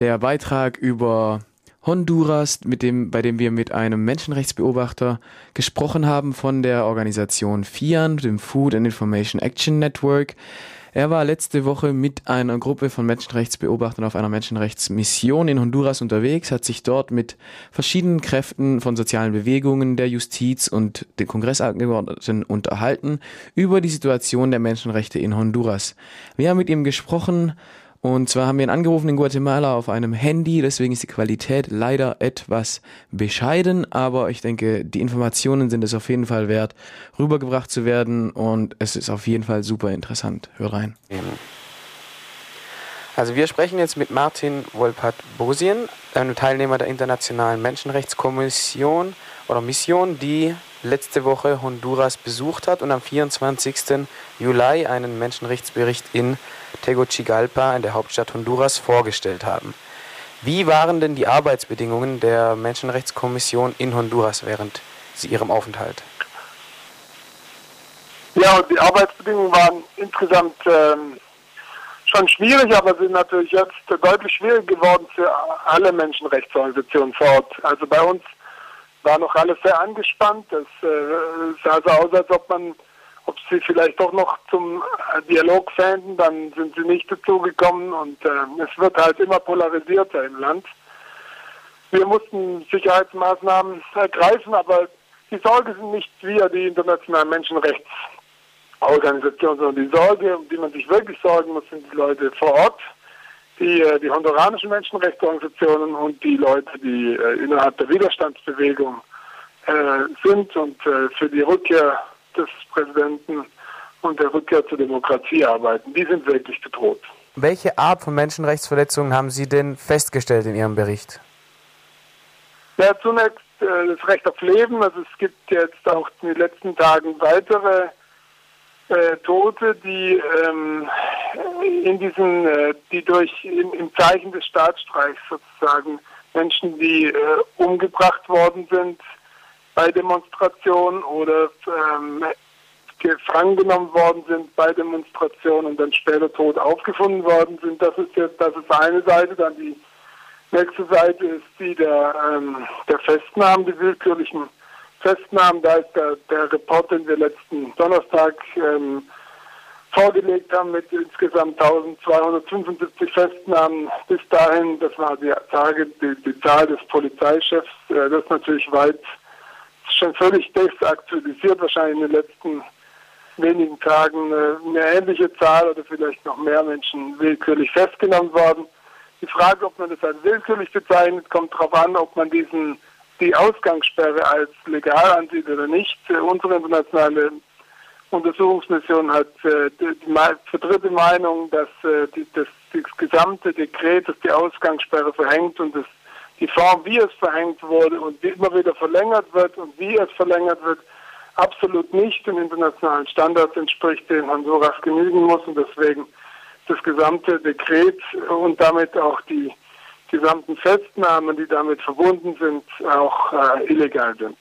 der Beitrag über Honduras, mit dem, bei dem wir mit einem Menschenrechtsbeobachter gesprochen haben von der Organisation FIAN, dem Food and Information Action Network. Er war letzte Woche mit einer Gruppe von Menschenrechtsbeobachtern auf einer Menschenrechtsmission in Honduras unterwegs, hat sich dort mit verschiedenen Kräften von sozialen Bewegungen, der Justiz und den Kongressabgeordneten unterhalten über die Situation der Menschenrechte in Honduras. Wir haben mit ihm gesprochen und zwar haben wir ihn angerufen in Guatemala auf einem Handy, deswegen ist die Qualität leider etwas bescheiden, aber ich denke, die Informationen sind es auf jeden Fall wert, rübergebracht zu werden und es ist auf jeden Fall super interessant. Hör rein. Also wir sprechen jetzt mit Martin Wolpat-Bosien, einem Teilnehmer der Internationalen Menschenrechtskommission oder Mission, die letzte Woche Honduras besucht hat und am 24. Juli einen Menschenrechtsbericht in Tegucigalpa, in der Hauptstadt Honduras, vorgestellt haben. Wie waren denn die Arbeitsbedingungen der Menschenrechtskommission in Honduras während sie ihrem Aufenthalt? Ja, die Arbeitsbedingungen waren insgesamt ähm, schon schwierig, aber sind natürlich jetzt deutlich schwieriger geworden für alle Menschenrechtsorganisationen vor Ort. Also bei uns war noch alles sehr angespannt. Es äh, sah so aus, als ob man, ob sie vielleicht doch noch zum Dialog fänden, dann sind sie nicht dazu gekommen und äh, es wird halt immer polarisierter im Land. Wir mussten Sicherheitsmaßnahmen ergreifen, aber die Sorge sind nicht wir, die internationalen Menschenrechtsorganisationen, sondern die Sorge, um die man sich wirklich sorgen muss, sind die Leute vor Ort, die, äh, die honduranischen Menschenrechtsorganisationen und die Leute, die äh, innerhalb der Widerstandsbewegung äh, sind und äh, für die Rückkehr des Präsidenten und der Rückkehr zur Demokratie arbeiten. Die sind wirklich bedroht. Welche Art von Menschenrechtsverletzungen haben Sie denn festgestellt in Ihrem Bericht? Ja, zunächst äh, das Recht auf Leben. Also es gibt jetzt auch in den letzten Tagen weitere äh, Tote, die ähm, in diesen, äh, die durch in, im Zeichen des Staatsstreichs sozusagen Menschen, die äh, umgebracht worden sind bei Demonstrationen oder ähm, gefangen genommen worden sind bei Demonstrationen und dann später tot aufgefunden worden sind. Das ist jetzt, das ist eine Seite. Dann die nächste Seite ist die der, ähm, der Festnahmen, die willkürlichen Festnahmen. Da ist der, der Report, den wir letzten Donnerstag ähm, vorgelegt haben mit insgesamt 1275 Festnahmen bis dahin. Das war die, Tage, die, die Zahl des Polizeichefs. Äh, das ist natürlich weit, schon völlig desaktualisiert, wahrscheinlich in den letzten wenigen Tagen äh, eine ähnliche Zahl oder vielleicht noch mehr Menschen willkürlich festgenommen worden. Die Frage, ob man das als willkürlich bezeichnet, kommt darauf an, ob man diesen die Ausgangssperre als legal ansieht oder nicht. Äh, unsere internationale Untersuchungsmission hat äh, die, die, Meinung, dass äh, das, das gesamte Dekret, das die Ausgangssperre verhängt und das, die Form, wie es verhängt wurde und wie immer wieder verlängert wird und wie es verlängert wird, absolut nicht den internationalen Standards entspricht, den Honduras genügen muss und deswegen das gesamte Dekret und damit auch die gesamten Festnahmen, die damit verbunden sind, auch äh, illegal sind.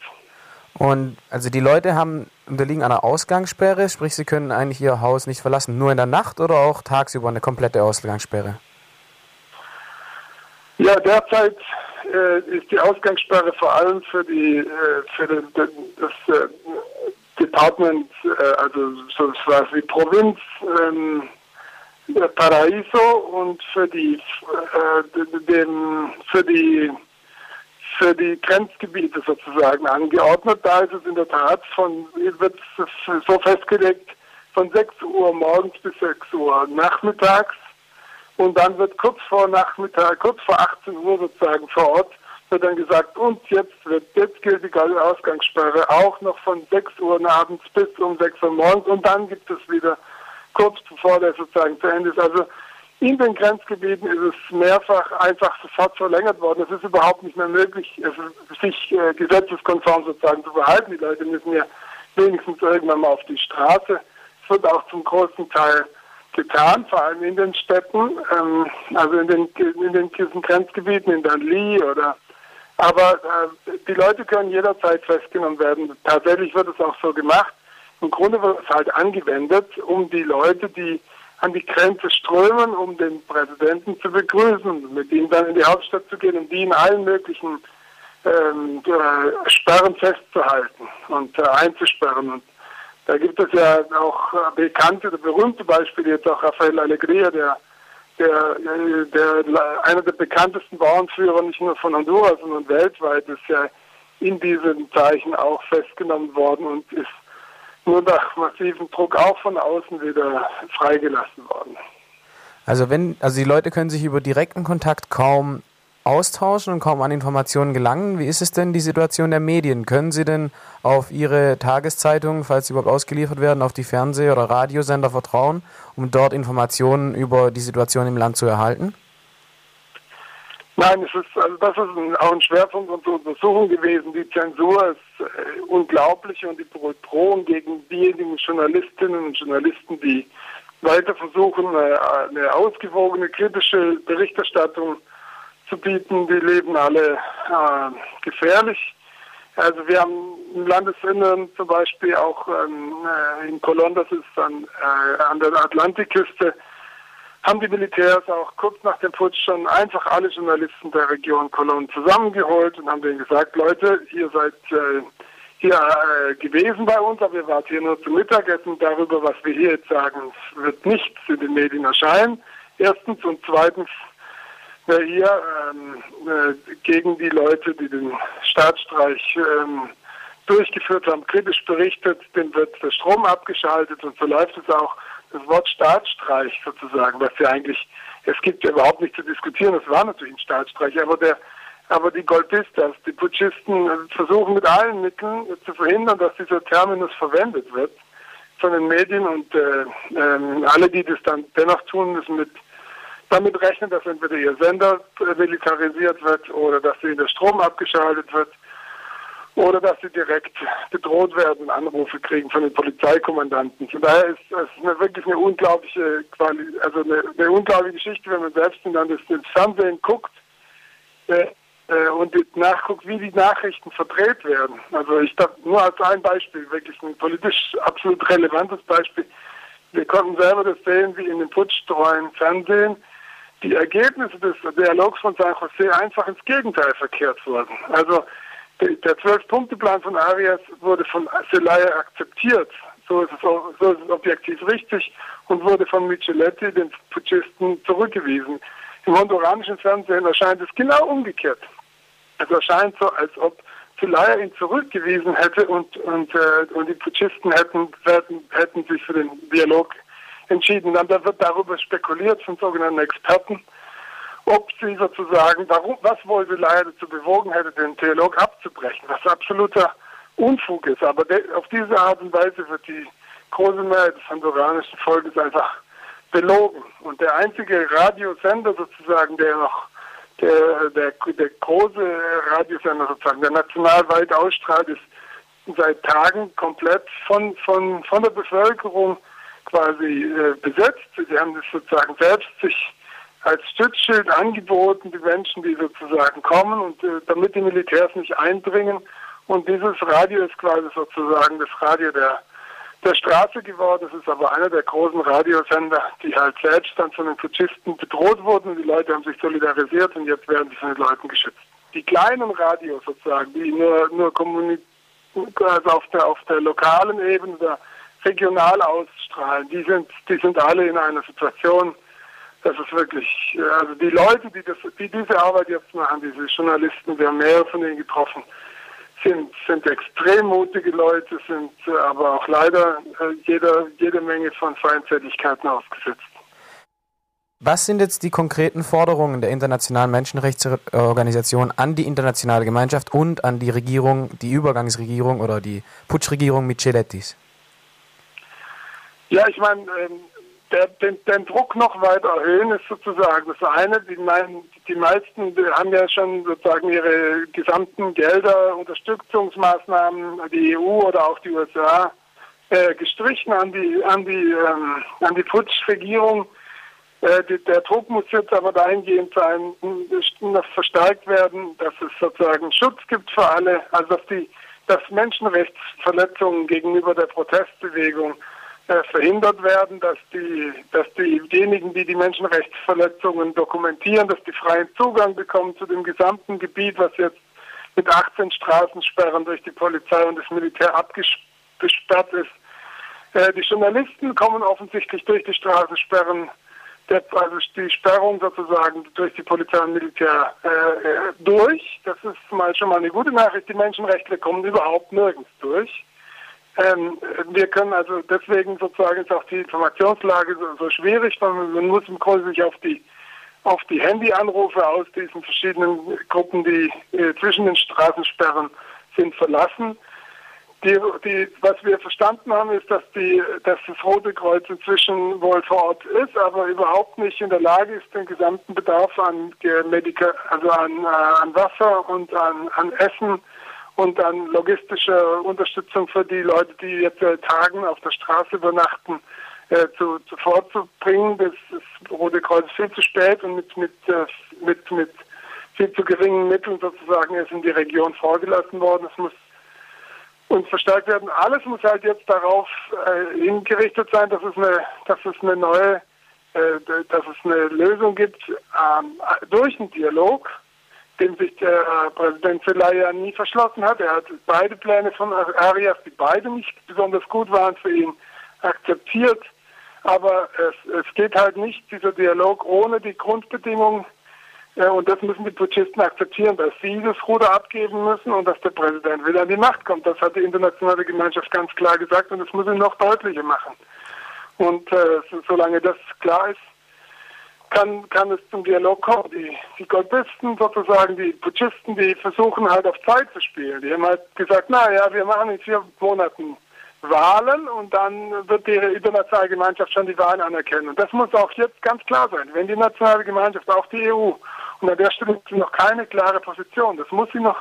Und also die Leute haben unterliegen einer Ausgangssperre, sprich sie können eigentlich ihr Haus nicht verlassen, nur in der Nacht oder auch tagsüber eine komplette Ausgangssperre? Ja, derzeit äh, ist die Ausgangssperre vor allem für die äh, für den, das äh, Department, äh, also so was wie Provinz ähm, Paraiso und für die äh, dem, für die für die Grenzgebiete sozusagen angeordnet. Da ist es in der Tat von wird so festgelegt von 6 Uhr morgens bis 6 Uhr nachmittags und dann wird kurz vor Nachmittag, kurz vor 18 Uhr sozusagen vor Ort wird dann gesagt, und jetzt wird jetzt gilt die Ausgangssperre auch noch von 6 Uhr abends bis um 6 Uhr morgens und dann gibt es wieder kurz bevor der sozusagen zu Ende ist. Also in den Grenzgebieten ist es mehrfach einfach sofort verlängert worden. Es ist überhaupt nicht mehr möglich, sich äh, gesetzeskonform sozusagen zu verhalten. Die Leute müssen ja wenigstens irgendwann mal auf die Straße. Es wird auch zum großen Teil getan, vor allem in den Städten, ähm, also in den, in den Grenzgebieten, in Danli oder aber äh, die Leute können jederzeit festgenommen werden. Tatsächlich wird es auch so gemacht. Im Grunde wird es halt angewendet, um die Leute, die an die Grenze strömen, um den Präsidenten zu begrüßen, mit ihm dann in die Hauptstadt zu gehen und die in allen möglichen ähm, äh, Sperren festzuhalten und äh, einzusperren. Und da gibt es ja auch äh, bekannte, berühmte Beispiele, jetzt auch Rafael Alegria, der, der, äh, der einer der bekanntesten Bauernführer nicht nur von Honduras, sondern weltweit ist ja in diesen Zeichen auch festgenommen worden und ist nur nach massivem Druck auch von außen wieder freigelassen worden. Also wenn, also die Leute können sich über direkten Kontakt kaum austauschen und kaum an Informationen gelangen. Wie ist es denn die Situation der Medien? Können Sie denn auf Ihre Tageszeitungen, falls sie überhaupt ausgeliefert werden, auf die Fernseh- oder Radiosender vertrauen, um dort Informationen über die Situation im Land zu erhalten? Nein, es ist, also das ist ein, auch ein Schwerpunkt unserer Untersuchung gewesen. Die Zensur ist äh, unglaublich und die Bedrohung gegen diejenigen Journalistinnen und Journalisten, die weiter versuchen, äh, eine ausgewogene, kritische Berichterstattung zu bieten, die leben alle äh, gefährlich. Also wir haben im Landesinneren zum Beispiel auch ähm, äh, in Colon, das ist an, äh, an der Atlantikküste, haben die Militärs auch kurz nach dem Putsch schon einfach alle Journalisten der Region Cologne zusammengeholt und haben denen gesagt, Leute, ihr seid äh, hier äh, gewesen bei uns, aber ihr wart hier nur zum Mittagessen. Darüber, was wir hier jetzt sagen, wird nichts in den Medien erscheinen. Erstens und zweitens, wer hier ähm, äh, gegen die Leute, die den Staatsstreich ähm, durchgeführt haben, kritisch berichtet, dem wird der Strom abgeschaltet und so läuft es auch das Wort Staatsstreich sozusagen, was ja eigentlich, es gibt ja überhaupt nicht zu diskutieren, es war natürlich ein Staatsstreich, aber der aber die Golpistas, die Putschisten versuchen mit allen Mitteln zu verhindern, dass dieser Terminus verwendet wird von den Medien und äh, äh, alle, die das dann dennoch tun, müssen mit damit rechnen, dass entweder ihr Sender militarisiert wird oder dass ihnen der Strom abgeschaltet wird oder dass sie direkt bedroht werden, Anrufe kriegen von den Polizeikommandanten. Von daher ist es eine, wirklich eine unglaubliche Quali also eine, eine, unglaubliche Geschichte, wenn man selbst dann das, Fernsehen guckt äh, äh, und nachguckt, wie die Nachrichten verdreht werden. Also ich darf nur als ein Beispiel, wirklich ein politisch absolut relevantes Beispiel. Wir konnten selber das sehen, wie in den putzstreuen Fernsehen die Ergebnisse des Dialogs von San Jose einfach ins Gegenteil verkehrt wurden. Also der Zwölf-Punkte-Plan von Arias wurde von Zelaya akzeptiert. So ist, es, so ist es objektiv richtig und wurde von Micheletti, den Putschisten, zurückgewiesen. Im honduranischen Fernsehen erscheint es genau umgekehrt. Es erscheint so, als ob Zelaya ihn zurückgewiesen hätte und, und, äh, und die Putschisten hätten, hätten, hätten sich für den Dialog entschieden. Dann wird darüber spekuliert von sogenannten Experten, ob sie sozusagen, warum, was wohl Zelaya dazu bewogen hätte, den Dialog abzubrechen, was absoluter Unfug ist. Aber de, auf diese Art und Weise wird die große Mehrheit des honduranischen Volkes einfach belogen. Und der einzige Radiosender sozusagen, der noch, der, der, der große Radiosender sozusagen, der nationalweit ausstrahlt, ist seit Tagen komplett von, von, von der Bevölkerung quasi äh, besetzt. Sie haben das sozusagen selbst sich als Stützschild angeboten, die Menschen, die sozusagen kommen und äh, damit die Militärs nicht eindringen. Und dieses Radio ist quasi sozusagen das Radio der, der Straße geworden. Es ist aber einer der großen Radiosender, die halt selbst dann von den Putschisten bedroht wurden. Die Leute haben sich solidarisiert und jetzt werden sie von den Leuten geschützt. Die kleinen Radios sozusagen, die nur, nur also auf der, auf der lokalen Ebene, der regional ausstrahlen, die sind, die sind alle in einer Situation, das ist wirklich, also die Leute, die, das, die diese Arbeit jetzt machen, diese Journalisten, wir haben mehrere von ihnen getroffen, sind, sind extrem mutige Leute, sind aber auch leider äh, jeder, jede Menge von Feindseligkeiten ausgesetzt. Was sind jetzt die konkreten Forderungen der internationalen Menschenrechtsorganisation an die internationale Gemeinschaft und an die Regierung, die Übergangsregierung oder die Putschregierung Michelettis? Ja, ich meine, ähm, der, den, den, Druck noch weiter erhöhen ist sozusagen das eine. Die, mein, die meisten haben ja schon sozusagen ihre gesamten Gelder, Unterstützungsmaßnahmen, die EU oder auch die USA, äh, gestrichen an die an die ähm, an die Putschregierung. Äh, die, der Druck muss jetzt aber dahingehend sein, noch verstärkt werden, dass es sozusagen Schutz gibt für alle, also dass die dass Menschenrechtsverletzungen gegenüber der Protestbewegung verhindert werden, dass die, dass diejenigen, die die Menschenrechtsverletzungen dokumentieren, dass die freien Zugang bekommen zu dem gesamten Gebiet, was jetzt mit 18 Straßensperren durch die Polizei und das Militär abgesperrt ist. Äh, die Journalisten kommen offensichtlich durch die Straßensperren, der, also die Sperrung sozusagen durch die Polizei und Militär äh, äh durch. Das ist mal schon mal eine gute Nachricht. Die Menschenrechtler kommen überhaupt nirgends durch. Ähm, wir können also deswegen sozusagen ist auch die Informationslage so, so schwierig, weil man muss im Grunde sich auf die auf die Handyanrufe aus diesen verschiedenen Gruppen, die äh, zwischen den Straßensperren sind, verlassen. Die, die, was wir verstanden haben, ist, dass, die, dass das Rote Kreuz inzwischen wohl vor Ort ist, aber überhaupt nicht in der Lage ist, den gesamten Bedarf an, Medika also an, äh, an Wasser und an, an Essen und an logistischer Unterstützung für die Leute, die jetzt seit Tagen auf der Straße übernachten, äh, zu, zu vorzubringen. Das, das Rote Kreuz ist viel zu spät und mit, mit, äh, mit, mit viel zu geringen Mitteln sozusagen ist in die Region vorgelassen worden. Es muss uns verstärkt werden. Alles muss halt jetzt darauf äh, hingerichtet sein, dass es eine, dass es eine neue, äh, dass es eine Lösung gibt ähm, durch einen Dialog dem sich der Präsident Zelaya nie verschlossen hat. Er hat beide Pläne von Arias, die beide nicht besonders gut waren für ihn, akzeptiert. Aber es, es geht halt nicht, dieser Dialog ohne die Grundbedingungen, und das müssen die Putschisten akzeptieren, dass sie das Ruder abgeben müssen und dass der Präsident wieder an die Macht kommt. Das hat die internationale Gemeinschaft ganz klar gesagt und das muss ihn noch deutlicher machen. Und äh, solange das klar ist, kann, kann es zum Dialog kommen. Die, die Golpisten sozusagen, die Putschisten, die versuchen halt auf Zeit zu spielen. Die haben halt gesagt, na ja, wir machen in vier Monaten Wahlen und dann wird die internationale Gemeinschaft schon die Wahlen anerkennen. Und das muss auch jetzt ganz klar sein. Wenn die nationale Gemeinschaft, auch die EU, und an der Stelle ist noch keine klare Position, das muss sie noch,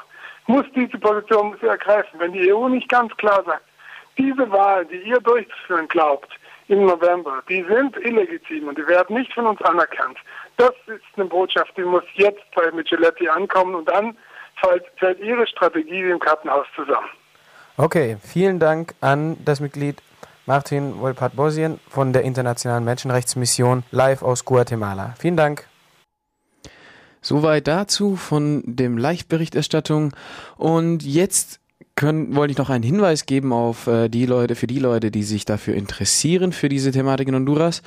muss diese Position muss sie ergreifen. Wenn die EU nicht ganz klar sagt, diese Wahlen, die ihr durchzuführen glaubt, im November, die sind illegitim und die werden nicht von uns anerkannt. Das ist eine Botschaft, die muss jetzt bei Micheletti ankommen und dann fällt, fällt ihre Strategie im Kartenhaus zusammen. Okay, vielen Dank an das Mitglied Martin Wolpat-Bosien von der Internationalen Menschenrechtsmission live aus Guatemala. Vielen Dank. Soweit dazu von dem Live-Berichterstattung. Und jetzt können, wollte ich noch einen Hinweis geben auf äh, die Leute, für die Leute, die sich dafür interessieren, für diese Thematik in Honduras.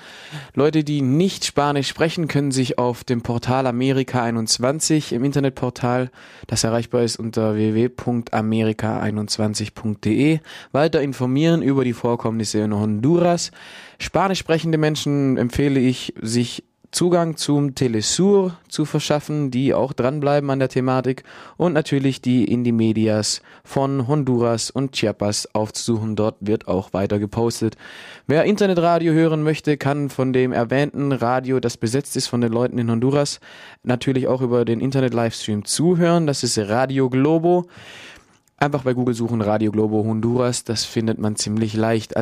Leute, die nicht Spanisch sprechen, können sich auf dem Portal Amerika 21 im Internetportal, das erreichbar ist unter www.amerika21.de, weiter informieren über die Vorkommnisse in Honduras. Spanisch sprechende Menschen empfehle ich, sich Zugang zum Telesur zu verschaffen, die auch dranbleiben an der Thematik und natürlich die Indie Medias von Honduras und Chiapas aufzusuchen. Dort wird auch weiter gepostet. Wer Internetradio hören möchte, kann von dem erwähnten Radio, das besetzt ist von den Leuten in Honduras, natürlich auch über den Internet-Livestream zuhören. Das ist Radio Globo. Einfach bei Google suchen Radio Globo Honduras, das findet man ziemlich leicht. Als